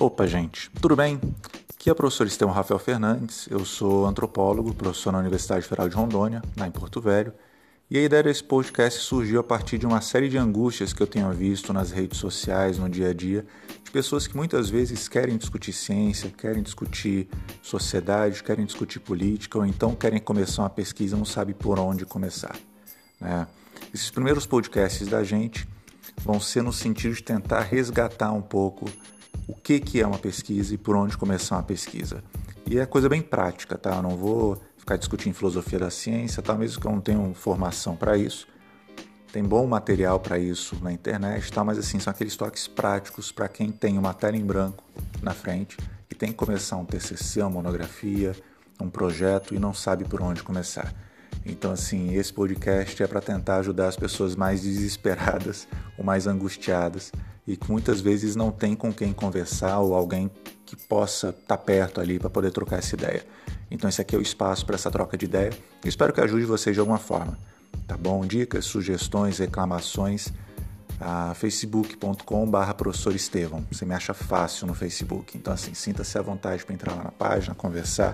Opa, gente, tudo bem? Aqui é o professor Estevão Rafael Fernandes, eu sou antropólogo, professor na Universidade Federal de Rondônia, lá em Porto Velho, e a ideia desse podcast surgiu a partir de uma série de angústias que eu tenho visto nas redes sociais, no dia a dia, de pessoas que muitas vezes querem discutir ciência, querem discutir sociedade, querem discutir política, ou então querem começar uma pesquisa e não sabem por onde começar. Né? Esses primeiros podcasts da gente vão ser no sentido de tentar resgatar um pouco o que, que é uma pesquisa e por onde começar uma pesquisa. E é coisa bem prática, tá? Eu não vou ficar discutindo filosofia da ciência, tá? mesmo que eu não tenha formação para isso. Tem bom material para isso na internet, tá? mas assim, são aqueles toques práticos para quem tem uma tela em branco na frente e tem que começar um TCC, uma monografia, um projeto e não sabe por onde começar. Então, assim, esse podcast é para tentar ajudar as pessoas mais desesperadas ou mais angustiadas e que muitas vezes não tem com quem conversar ou alguém que possa estar tá perto ali para poder trocar essa ideia. Então, esse aqui é o espaço para essa troca de ideia. Eu espero que ajude vocês de alguma forma. Tá bom? Dicas, sugestões, reclamações. Facebook.com.br professor Estevão. Você me acha fácil no Facebook. Então, assim, sinta-se à vontade para entrar lá na página, conversar.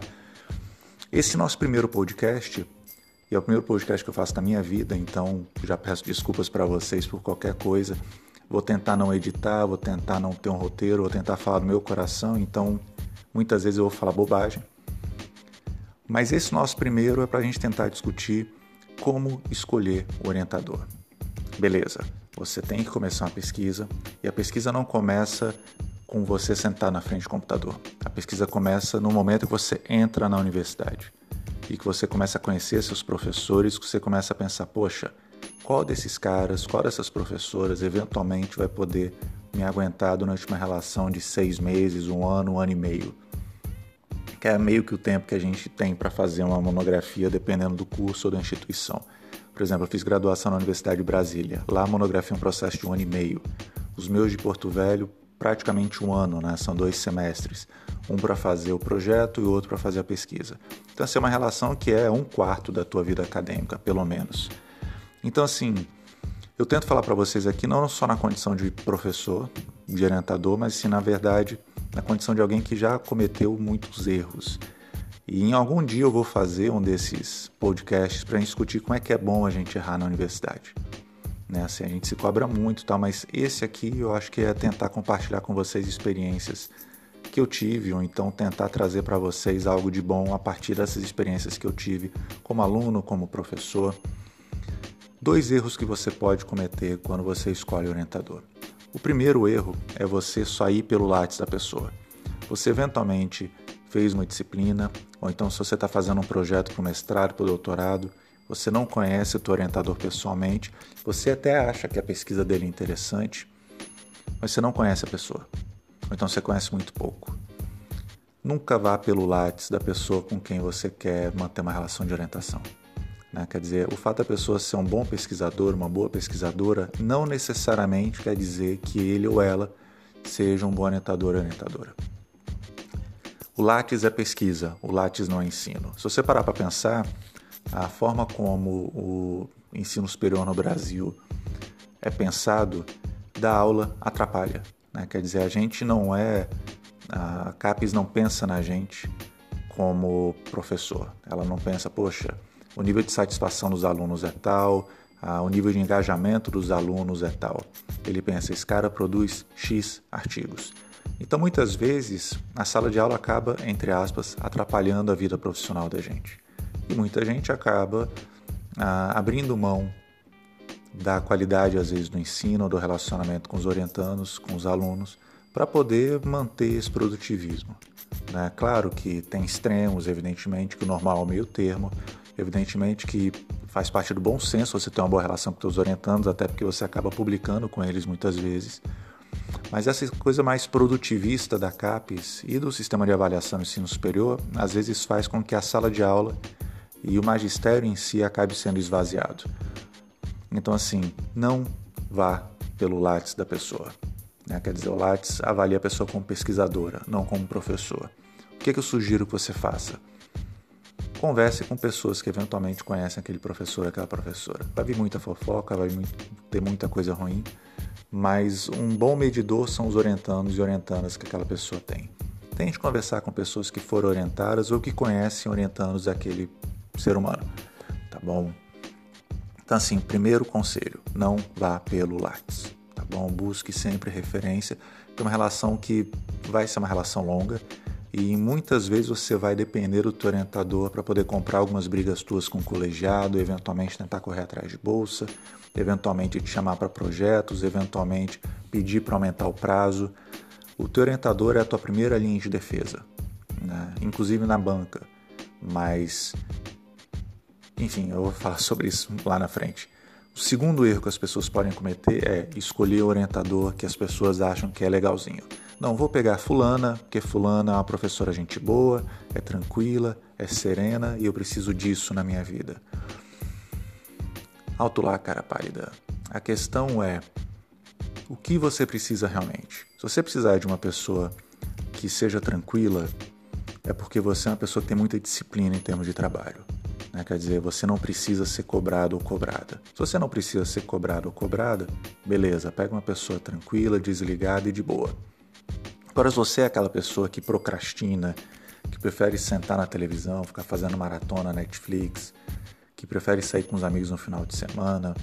Esse nosso primeiro podcast e é o primeiro podcast que eu faço na minha vida, então já peço desculpas para vocês por qualquer coisa. Vou tentar não editar, vou tentar não ter um roteiro, vou tentar falar do meu coração, então muitas vezes eu vou falar bobagem. Mas esse nosso primeiro é para a gente tentar discutir como escolher o orientador. Beleza, você tem que começar uma pesquisa e a pesquisa não começa com você sentar na frente do computador. A pesquisa começa no momento que você entra na universidade e que você começa a conhecer seus professores, que você começa a pensar, poxa, qual desses caras, qual dessas professoras eventualmente vai poder me aguentar durante uma relação de seis meses, um ano, um ano e meio? Que é meio que o tempo que a gente tem para fazer uma monografia, dependendo do curso ou da instituição. Por exemplo, eu fiz graduação na Universidade de Brasília. Lá a monografia é um processo de um ano e meio. Os meus de Porto Velho, praticamente um ano, né? São dois semestres um para fazer o projeto e outro para fazer a pesquisa. Então, essa é uma relação que é um quarto da tua vida acadêmica, pelo menos. Então, assim, eu tento falar para vocês aqui não só na condição de professor, de orientador, mas sim, na verdade, na condição de alguém que já cometeu muitos erros. E em algum dia eu vou fazer um desses podcasts para discutir como é que é bom a gente errar na universidade. Né? Assim, a gente se cobra muito, tá? mas esse aqui eu acho que é tentar compartilhar com vocês experiências que eu tive, ou então tentar trazer para vocês algo de bom a partir dessas experiências que eu tive como aluno, como professor. Dois erros que você pode cometer quando você escolhe orientador. O primeiro erro é você só ir pelo látis da pessoa. Você eventualmente fez uma disciplina, ou então se você está fazendo um projeto para o mestrado, para o doutorado, você não conhece o teu orientador pessoalmente, você até acha que a pesquisa dele é interessante, mas você não conhece a pessoa ou então você conhece muito pouco. Nunca vá pelo látis da pessoa com quem você quer manter uma relação de orientação. Né? Quer dizer, o fato da pessoa ser um bom pesquisador, uma boa pesquisadora, não necessariamente quer dizer que ele ou ela seja um bom orientador ou orientadora. O Lattes é pesquisa, o Lattes não é ensino. Se você parar para pensar, a forma como o ensino superior no Brasil é pensado, da aula atrapalha. Né? Quer dizer, a gente não é. A CAPES não pensa na gente como professor. Ela não pensa, poxa, o nível de satisfação dos alunos é tal, o nível de engajamento dos alunos é tal. Ele pensa, esse cara produz X artigos. Então, muitas vezes, a sala de aula acaba, entre aspas, atrapalhando a vida profissional da gente. E muita gente acaba ah, abrindo mão da qualidade, às vezes, do ensino, do relacionamento com os orientandos, com os alunos, para poder manter esse produtivismo. Né? Claro que tem extremos, evidentemente, que o normal é o meio termo, evidentemente que faz parte do bom senso você ter uma boa relação com os orientandos, até porque você acaba publicando com eles muitas vezes. Mas essa coisa mais produtivista da CAPES e do sistema de avaliação do ensino superior, às vezes faz com que a sala de aula e o magistério em si acabe sendo esvaziado. Então, assim, não vá pelo Lattes da pessoa. Né? Quer dizer, o Lattes avalia a pessoa como pesquisadora, não como professor. O que, é que eu sugiro que você faça? Converse com pessoas que eventualmente conhecem aquele professor, aquela professora. Vai vir muita fofoca, vai ter muita coisa ruim, mas um bom medidor são os orientandos e orientandas que aquela pessoa tem. Tente conversar com pessoas que foram orientadas ou que conhecem orientandos daquele ser humano, tá bom? Então, assim, primeiro conselho: não vá pelo Lattes, tá bom? Busque sempre referência, é uma relação que vai ser uma relação longa e muitas vezes você vai depender do teu orientador para poder comprar algumas brigas tuas com o colegiado, eventualmente tentar correr atrás de bolsa, eventualmente te chamar para projetos, eventualmente pedir para aumentar o prazo. O teu orientador é a tua primeira linha de defesa, né? inclusive na banca, mas enfim, eu vou falar sobre isso lá na frente. O segundo erro que as pessoas podem cometer é escolher o orientador que as pessoas acham que é legalzinho. Não, vou pegar fulana, porque fulana é uma professora gente boa, é tranquila, é serena e eu preciso disso na minha vida. Alto lá, cara pálida. A questão é o que você precisa realmente. Se você precisar de uma pessoa que seja tranquila, é porque você é uma pessoa que tem muita disciplina em termos de trabalho. Né? Quer dizer, você não precisa ser cobrado ou cobrada. Se você não precisa ser cobrado ou cobrada, beleza, pega uma pessoa tranquila, desligada e de boa. Se você é aquela pessoa que procrastina, que prefere sentar na televisão, ficar fazendo maratona Netflix, que prefere sair com os amigos no final de semana,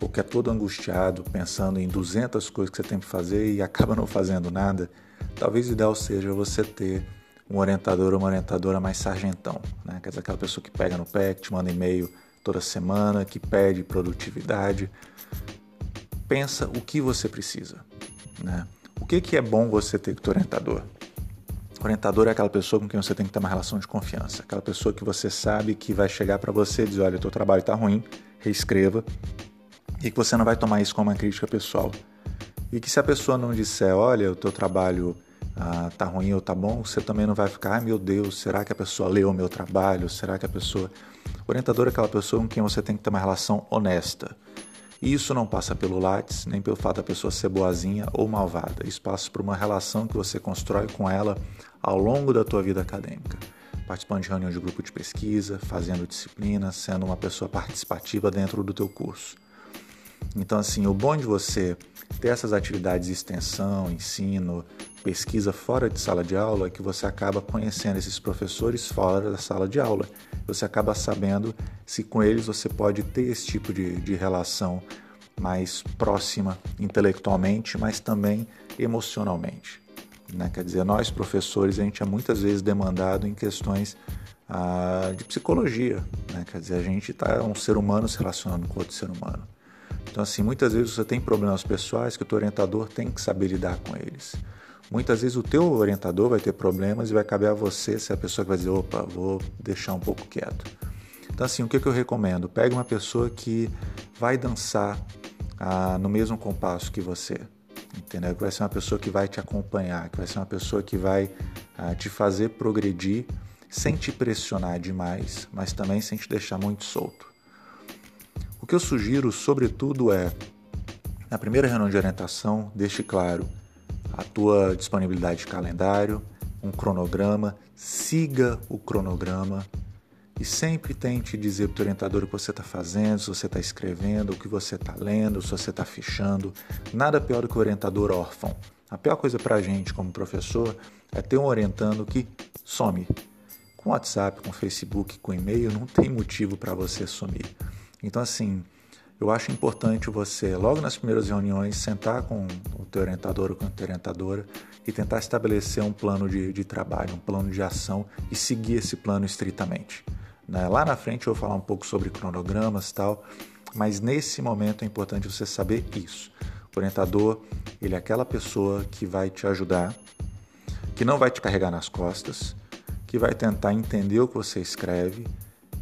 ou que é todo angustiado pensando em 200 coisas que você tem que fazer e acaba não fazendo nada, talvez o ideal seja você ter um orientador ou uma orientadora mais sargentão, né? quer dizer, aquela pessoa que pega no pé, que te manda e-mail toda semana, que pede produtividade. Pensa o que você precisa. Né? O que, que é bom você ter com o orientador? O orientador é aquela pessoa com quem você tem que ter uma relação de confiança. Aquela pessoa que você sabe que vai chegar para você e dizer: olha, teu trabalho está ruim, reescreva. E que você não vai tomar isso como uma crítica pessoal. E que se a pessoa não disser: olha, o teu trabalho ah, tá ruim ou tá bom, você também não vai ficar: ai meu Deus, será que a pessoa leu o meu trabalho? Será que a pessoa. O orientador é aquela pessoa com quem você tem que ter uma relação honesta. E isso não passa pelo Lattes, nem pelo fato da pessoa ser boazinha ou malvada. Isso passa por uma relação que você constrói com ela ao longo da tua vida acadêmica. Participando de reunião de grupo de pesquisa, fazendo disciplina, sendo uma pessoa participativa dentro do teu curso. Então, assim, o bom de você ter essas atividades de extensão, ensino, pesquisa fora de sala de aula é que você acaba conhecendo esses professores fora da sala de aula. Você acaba sabendo se com eles você pode ter esse tipo de, de relação mais próxima intelectualmente, mas também emocionalmente. Né? Quer dizer, nós professores, a gente é muitas vezes demandado em questões ah, de psicologia. Né? Quer dizer, a gente está um ser humano se relacionando com outro ser humano. Então, assim, muitas vezes você tem problemas pessoais que o teu orientador tem que saber lidar com eles. Muitas vezes o teu orientador vai ter problemas e vai caber a você ser a pessoa que vai dizer, opa, vou deixar um pouco quieto. Então, assim, o que, que eu recomendo? Pegue uma pessoa que vai dançar ah, no mesmo compasso que você, entendeu? Que vai ser uma pessoa que vai te acompanhar, que vai ser uma pessoa que vai ah, te fazer progredir sem te pressionar demais, mas também sem te deixar muito solto. O que eu sugiro, sobretudo, é, na primeira reunião de orientação, deixe claro a tua disponibilidade de calendário, um cronograma, siga o cronograma e sempre tente dizer para o orientador o que você está fazendo, se você está escrevendo, o que você está lendo, se você está fechando. Nada pior do que o orientador órfão. A pior coisa para a gente como professor é ter um orientando que some. Com WhatsApp, com Facebook, com e-mail, não tem motivo para você sumir. Então, assim, eu acho importante você, logo nas primeiras reuniões, sentar com o teu orientador ou com a tua orientadora e tentar estabelecer um plano de, de trabalho, um plano de ação e seguir esse plano estritamente. Né? Lá na frente eu vou falar um pouco sobre cronogramas e tal, mas nesse momento é importante você saber isso. O orientador, ele é aquela pessoa que vai te ajudar, que não vai te carregar nas costas, que vai tentar entender o que você escreve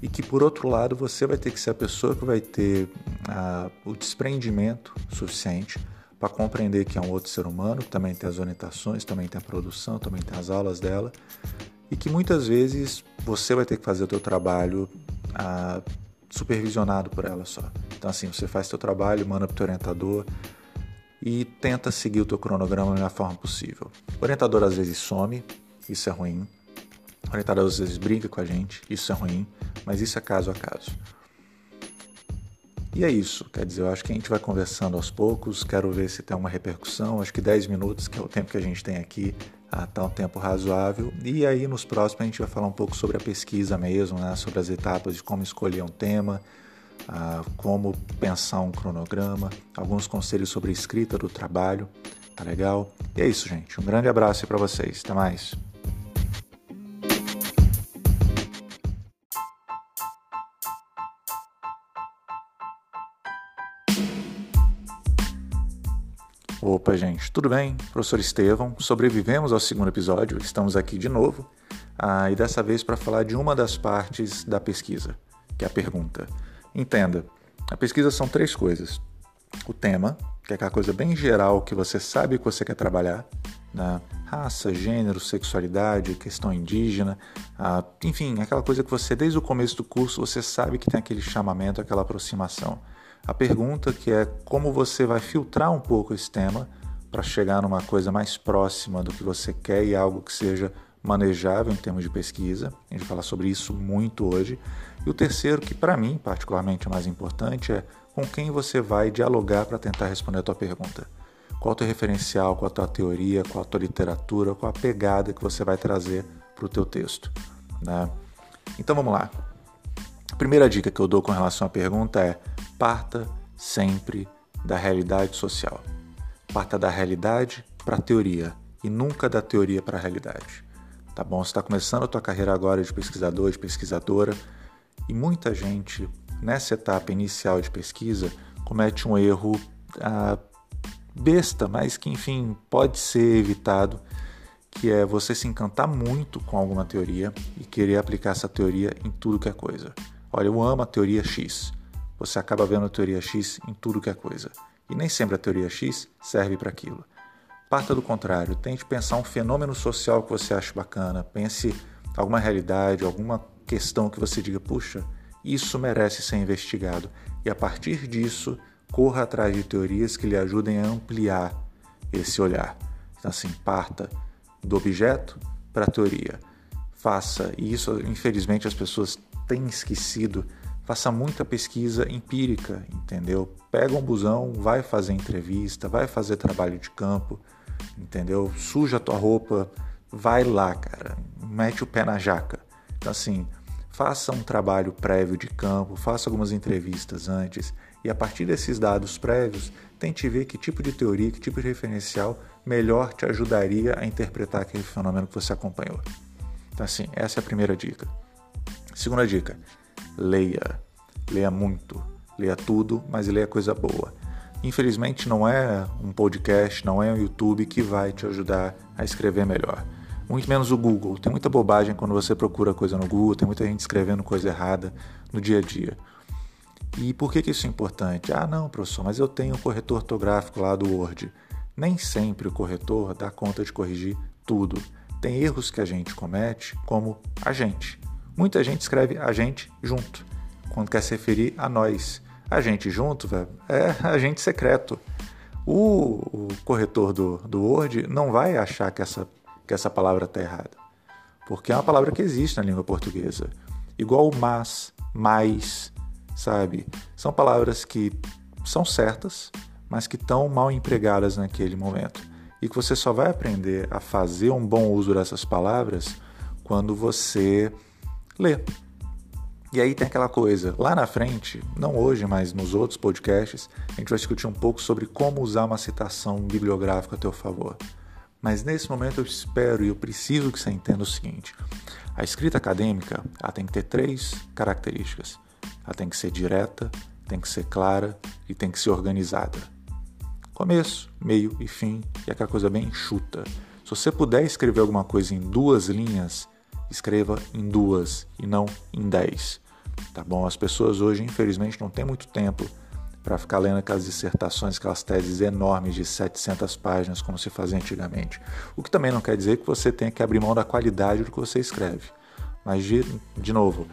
e que por outro lado você vai ter que ser a pessoa que vai ter ah, o desprendimento suficiente para compreender que é um outro ser humano, que também tem as orientações, também tem a produção, também tem as aulas dela e que muitas vezes você vai ter que fazer o teu trabalho ah, supervisionado por ela só. Então assim, você faz teu trabalho, manda para o orientador e tenta seguir o teu cronograma da melhor forma possível. O orientador às vezes some, isso é ruim. Orientador às vezes briga com a gente, isso é ruim mas isso é caso a caso. E é isso, quer dizer, eu acho que a gente vai conversando aos poucos, quero ver se tem uma repercussão, acho que 10 minutos, que é o tempo que a gente tem aqui, está um tempo razoável. E aí nos próximos a gente vai falar um pouco sobre a pesquisa mesmo, né, sobre as etapas de como escolher um tema, ah, como pensar um cronograma, alguns conselhos sobre a escrita do trabalho, tá legal? E é isso, gente, um grande abraço para vocês, até mais! Opa, gente, tudo bem? Professor Estevão, sobrevivemos ao segundo episódio, estamos aqui de novo, ah, e dessa vez para falar de uma das partes da pesquisa, que é a pergunta. Entenda, a pesquisa são três coisas: o tema, que é aquela coisa bem geral que você sabe que você quer trabalhar, né? raça, gênero, sexualidade, questão indígena, ah, enfim, aquela coisa que você desde o começo do curso você sabe que tem aquele chamamento, aquela aproximação. A pergunta que é como você vai filtrar um pouco esse tema para chegar numa coisa mais próxima do que você quer e algo que seja manejável em termos de pesquisa. A gente vai falar sobre isso muito hoje. E o terceiro, que para mim particularmente é mais importante, é com quem você vai dialogar para tentar responder a tua pergunta. Qual o teu referencial, qual a tua teoria, qual a tua literatura, qual a pegada que você vai trazer para o teu texto. Né? Então vamos lá. A primeira dica que eu dou com relação à pergunta é parta sempre da realidade social. Parta da realidade para a teoria e nunca da teoria para a realidade. Tá bom? Você está começando a tua carreira agora de pesquisador, de pesquisadora, e muita gente nessa etapa inicial de pesquisa comete um erro ah, besta, mas que enfim pode ser evitado, que é você se encantar muito com alguma teoria e querer aplicar essa teoria em tudo que é coisa. Olha, eu amo a teoria X você acaba vendo a teoria X em tudo que é coisa. E nem sempre a teoria X serve para aquilo. Parta do contrário, tente pensar um fenômeno social que você acha bacana, pense alguma realidade, alguma questão que você diga, puxa, isso merece ser investigado. E a partir disso, corra atrás de teorias que lhe ajudem a ampliar esse olhar. Então, assim, parta do objeto para a teoria. Faça, e isso, infelizmente, as pessoas têm esquecido faça muita pesquisa empírica, entendeu? Pega um busão, vai fazer entrevista, vai fazer trabalho de campo, entendeu? Suja a tua roupa, vai lá, cara, mete o pé na jaca. Então, assim, faça um trabalho prévio de campo, faça algumas entrevistas antes e a partir desses dados prévios, tente ver que tipo de teoria, que tipo de referencial melhor te ajudaria a interpretar aquele fenômeno que você acompanhou. Então, assim, essa é a primeira dica. Segunda dica: leia. Leia muito. Leia tudo, mas leia coisa boa. Infelizmente, não é um podcast, não é um YouTube que vai te ajudar a escrever melhor. Muito menos o Google. Tem muita bobagem quando você procura coisa no Google, tem muita gente escrevendo coisa errada no dia a dia. E por que, que isso é importante? Ah, não, professor, mas eu tenho um corretor ortográfico lá do Word. Nem sempre o corretor dá conta de corrigir tudo. Tem erros que a gente comete, como a gente. Muita gente escreve a gente junto, quando quer se referir a nós. A gente junto, velho, é agente secreto. O, o, corretor do, do Word não vai achar que essa, que essa palavra está errada, porque é uma palavra que existe na língua portuguesa. Igual mas, mais, sabe? São palavras que são certas, mas que estão mal empregadas naquele momento. E que você só vai aprender a fazer um bom uso dessas palavras quando você ler. E aí tem aquela coisa, lá na frente, não hoje, mas nos outros podcasts, a gente vai discutir um pouco sobre como usar uma citação bibliográfica a teu favor. Mas nesse momento eu espero e eu preciso que você entenda o seguinte: a escrita acadêmica ela tem que ter três características. Ela tem que ser direta, tem que ser clara e tem que ser organizada. Começo, meio e fim, e aquela coisa bem enxuta. Se você puder escrever alguma coisa em duas linhas, escreva em duas e não em dez. Tá bom? As pessoas hoje, infelizmente, não têm muito tempo para ficar lendo aquelas dissertações, aquelas teses enormes de 700 páginas, como se fazia antigamente. O que também não quer dizer que você tenha que abrir mão da qualidade do que você escreve. Mas, de, de novo,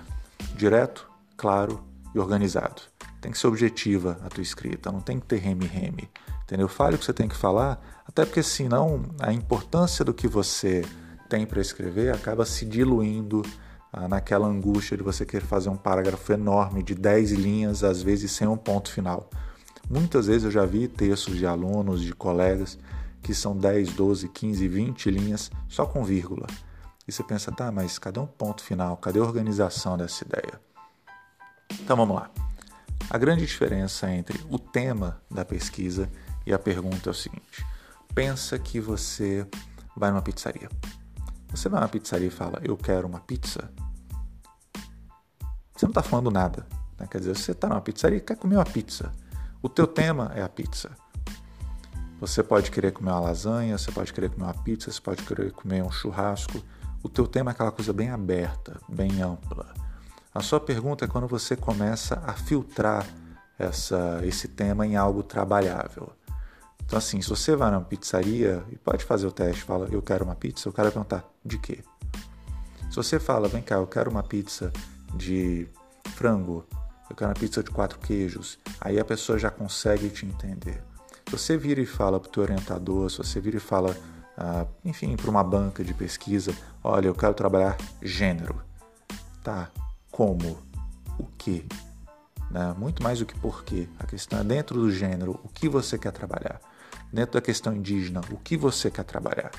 direto, claro e organizado. Tem que ser objetiva a tua escrita, não tem que ter reme-reme. Entendeu? Fale o que você tem que falar, até porque senão a importância do que você tem para escrever acaba se diluindo ah, naquela angústia de você querer fazer um parágrafo enorme de 10 linhas, às vezes sem um ponto final. Muitas vezes eu já vi textos de alunos, de colegas, que são 10, 12, 15, 20 linhas só com vírgula. E você pensa, tá, mas cadê um ponto final? Cadê a organização dessa ideia? Então vamos lá. A grande diferença entre o tema da pesquisa e a pergunta é o seguinte: pensa que você vai numa pizzaria. Você vai numa pizzaria e fala, eu quero uma pizza. Você não está falando nada. Né? Quer dizer, você está numa pizzaria e quer comer uma pizza. O teu tema é a pizza. Você pode querer comer uma lasanha, você pode querer comer uma pizza, você pode querer comer um churrasco. O teu tema é aquela coisa bem aberta, bem ampla. A sua pergunta é quando você começa a filtrar essa, esse tema em algo trabalhável. Então, assim, se você vai numa pizzaria e pode fazer o teste, fala, eu quero uma pizza, o cara vai perguntar, de quê? Se você fala, vem cá, eu quero uma pizza de frango, eu quero uma pizza de quatro queijos, aí a pessoa já consegue te entender. Se você vira e fala para o teu orientador, se você vira e fala, ah, enfim, para uma banca de pesquisa, olha, eu quero trabalhar gênero. Tá, como? O que? Né? Muito mais do que porquê. A questão é dentro do gênero, o que você quer trabalhar dentro da questão indígena, o que você quer trabalhar.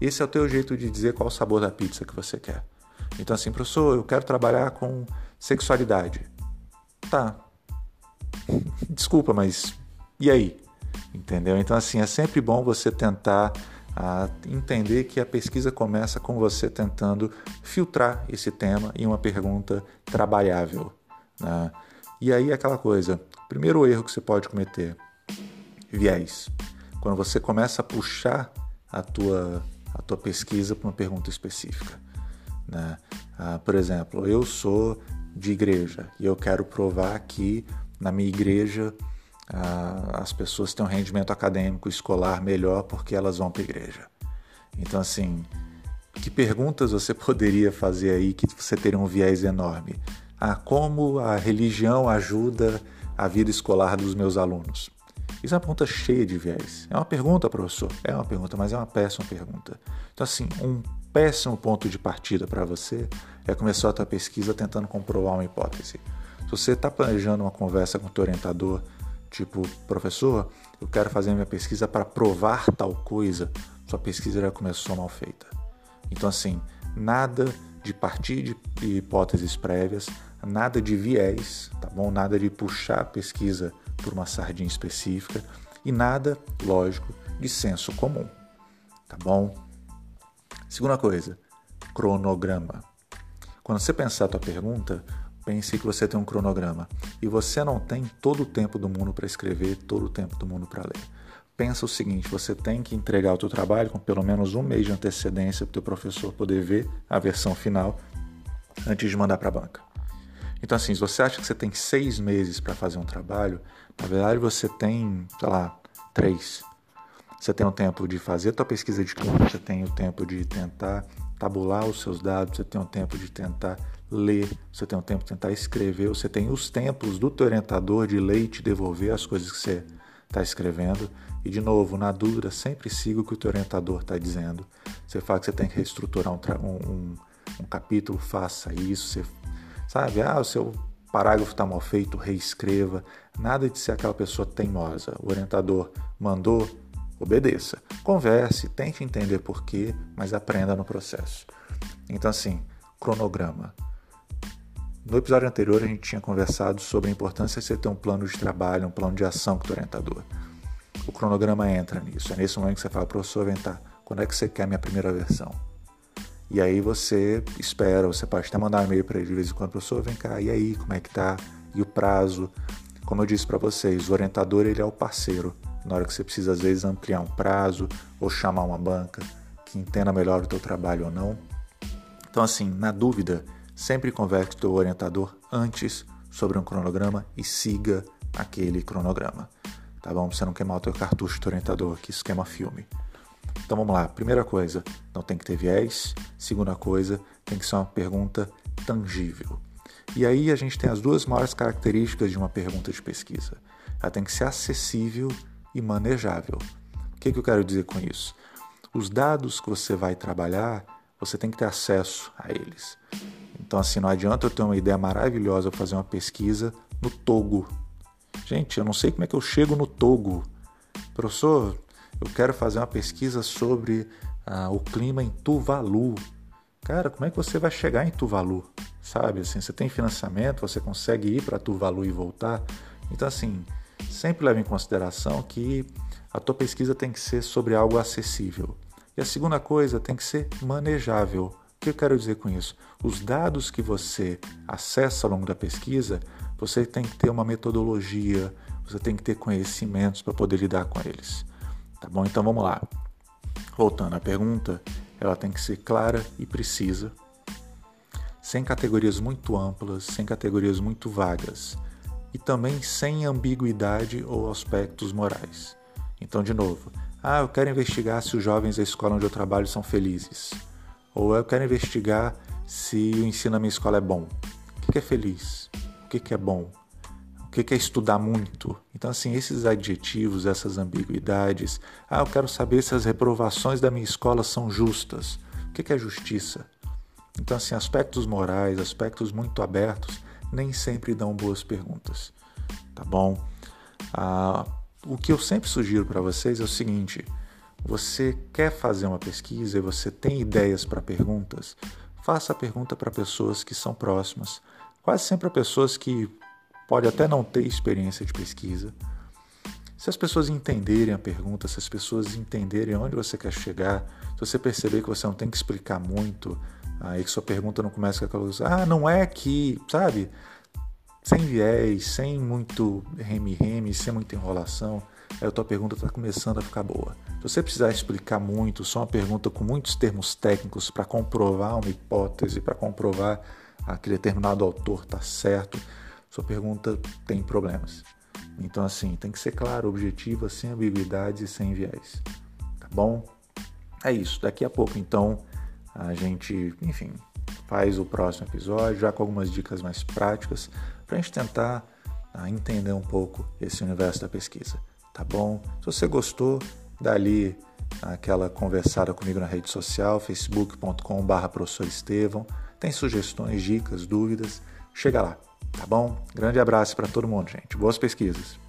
Esse é o teu jeito de dizer qual o sabor da pizza que você quer. Então assim, professor, eu quero trabalhar com sexualidade. Tá. Desculpa, mas e aí? Entendeu? Então assim, é sempre bom você tentar a entender que a pesquisa começa com você tentando filtrar esse tema em uma pergunta trabalhável. Né? E aí aquela coisa, primeiro erro que você pode cometer, viés quando você começa a puxar a tua, a tua pesquisa para uma pergunta específica. Né? Ah, por exemplo, eu sou de igreja e eu quero provar que na minha igreja ah, as pessoas têm um rendimento acadêmico escolar melhor porque elas vão para a igreja. Então, assim, que perguntas você poderia fazer aí que você teria um viés enorme? Ah, como a religião ajuda a vida escolar dos meus alunos? Isso é uma pergunta cheia de viés. É uma pergunta, professor? É uma pergunta, mas é uma péssima pergunta. Então, assim, um péssimo ponto de partida para você é começar a tua pesquisa tentando comprovar uma hipótese. Se você está planejando uma conversa com o teu orientador, tipo, professor, eu quero fazer minha pesquisa para provar tal coisa, sua pesquisa já começou mal feita. Então, assim, nada de partir de hipóteses prévias, nada de viés, tá bom? Nada de puxar a pesquisa por uma sardinha específica e nada, lógico, de senso comum. Tá bom? Segunda coisa, cronograma. Quando você pensar a tua pergunta, pense que você tem um cronograma e você não tem todo o tempo do mundo para escrever, todo o tempo do mundo para ler. Pensa o seguinte, você tem que entregar o teu trabalho com pelo menos um mês de antecedência para o teu professor poder ver a versão final antes de mandar para a banca. Então, assim, se você acha que você tem seis meses para fazer um trabalho, na verdade você tem, sei lá, três. Você tem o tempo de fazer tua pesquisa de campo, você tem o tempo de tentar tabular os seus dados, você tem o tempo de tentar ler, você tem o tempo de tentar escrever, você tem os tempos do teu orientador de ler e te devolver as coisas que você está escrevendo. E de novo, na dúvida, sempre siga o que o teu orientador está dizendo. Você fala que você tem que reestruturar um, um, um capítulo, faça isso. Você Sabe? Ah, o seu parágrafo está mal feito, reescreva. Nada de ser aquela pessoa teimosa. O orientador mandou, obedeça. Converse, tente entender por quê, mas aprenda no processo. Então, assim, cronograma. No episódio anterior, a gente tinha conversado sobre a importância de você ter um plano de trabalho, um plano de ação com o orientador. O cronograma entra nisso. É nesse momento que você fala, professor, vem tá, quando é que você quer minha primeira versão? E aí você espera, você pode até mandar um e-mail para ele de vez em quando, professor, vem cá, e aí, como é que tá? E o prazo? Como eu disse para vocês, o orientador ele é o parceiro. Na hora que você precisa às vezes ampliar um prazo ou chamar uma banca que entenda melhor o teu trabalho ou não. Então assim, na dúvida, sempre converse com o orientador antes sobre um cronograma e siga aquele cronograma. Tá bom? Você não queimar o teu cartucho do orientador, que esquema filme. Então vamos lá. Primeira coisa, não tem que ter viés. Segunda coisa, tem que ser uma pergunta tangível. E aí a gente tem as duas maiores características de uma pergunta de pesquisa. Ela tem que ser acessível e manejável. O que, que eu quero dizer com isso? Os dados que você vai trabalhar, você tem que ter acesso a eles. Então, assim, não adianta eu ter uma ideia maravilhosa para fazer uma pesquisa no Togo. Gente, eu não sei como é que eu chego no Togo. Professor, eu quero fazer uma pesquisa sobre ah, o clima em Tuvalu. Cara, como é que você vai chegar em Tuvalu? Sabe, assim, você tem financiamento, você consegue ir para Tuvalu e voltar. Então, assim, sempre leve em consideração que a tua pesquisa tem que ser sobre algo acessível. E a segunda coisa tem que ser manejável. O que eu quero dizer com isso? Os dados que você acessa ao longo da pesquisa, você tem que ter uma metodologia, você tem que ter conhecimentos para poder lidar com eles. Tá bom? Então vamos lá. Voltando à pergunta, ela tem que ser clara e precisa, sem categorias muito amplas, sem categorias muito vagas e também sem ambiguidade ou aspectos morais. Então, de novo, ah, eu quero investigar se os jovens da escola onde eu trabalho são felizes. Ou eu quero investigar se o ensino na minha escola é bom. O que é feliz? O que é bom? O que é estudar muito? Então, assim, esses adjetivos, essas ambiguidades. Ah, eu quero saber se as reprovações da minha escola são justas. O que é justiça? Então, assim, aspectos morais, aspectos muito abertos, nem sempre dão boas perguntas. Tá bom? Ah, o que eu sempre sugiro para vocês é o seguinte: você quer fazer uma pesquisa e você tem ideias para perguntas? Faça a pergunta para pessoas que são próximas, quase sempre a pessoas que pode até não ter experiência de pesquisa. Se as pessoas entenderem a pergunta, se as pessoas entenderem onde você quer chegar, se você perceber que você não tem que explicar muito, aí que sua pergunta não começa com aquela coisa, ah, não é que, sabe? sem viés, sem muito reme-reme, sem muita enrolação, aí a tua pergunta está começando a ficar boa. Se você precisar explicar muito, só uma pergunta com muitos termos técnicos para comprovar uma hipótese, para comprovar que determinado autor está certo, sua pergunta tem problemas. Então, assim, tem que ser claro, objetiva, sem ambiguidades e sem viés. Tá bom? É isso. Daqui a pouco, então, a gente, enfim, faz o próximo episódio, já com algumas dicas mais práticas para a gente tentar ah, entender um pouco esse universo da pesquisa, tá bom? Se você gostou, dá ali aquela conversada comigo na rede social, facebook.com.br professor Estevão. Tem sugestões, dicas, dúvidas, chega lá, tá bom? Grande abraço para todo mundo, gente. Boas pesquisas.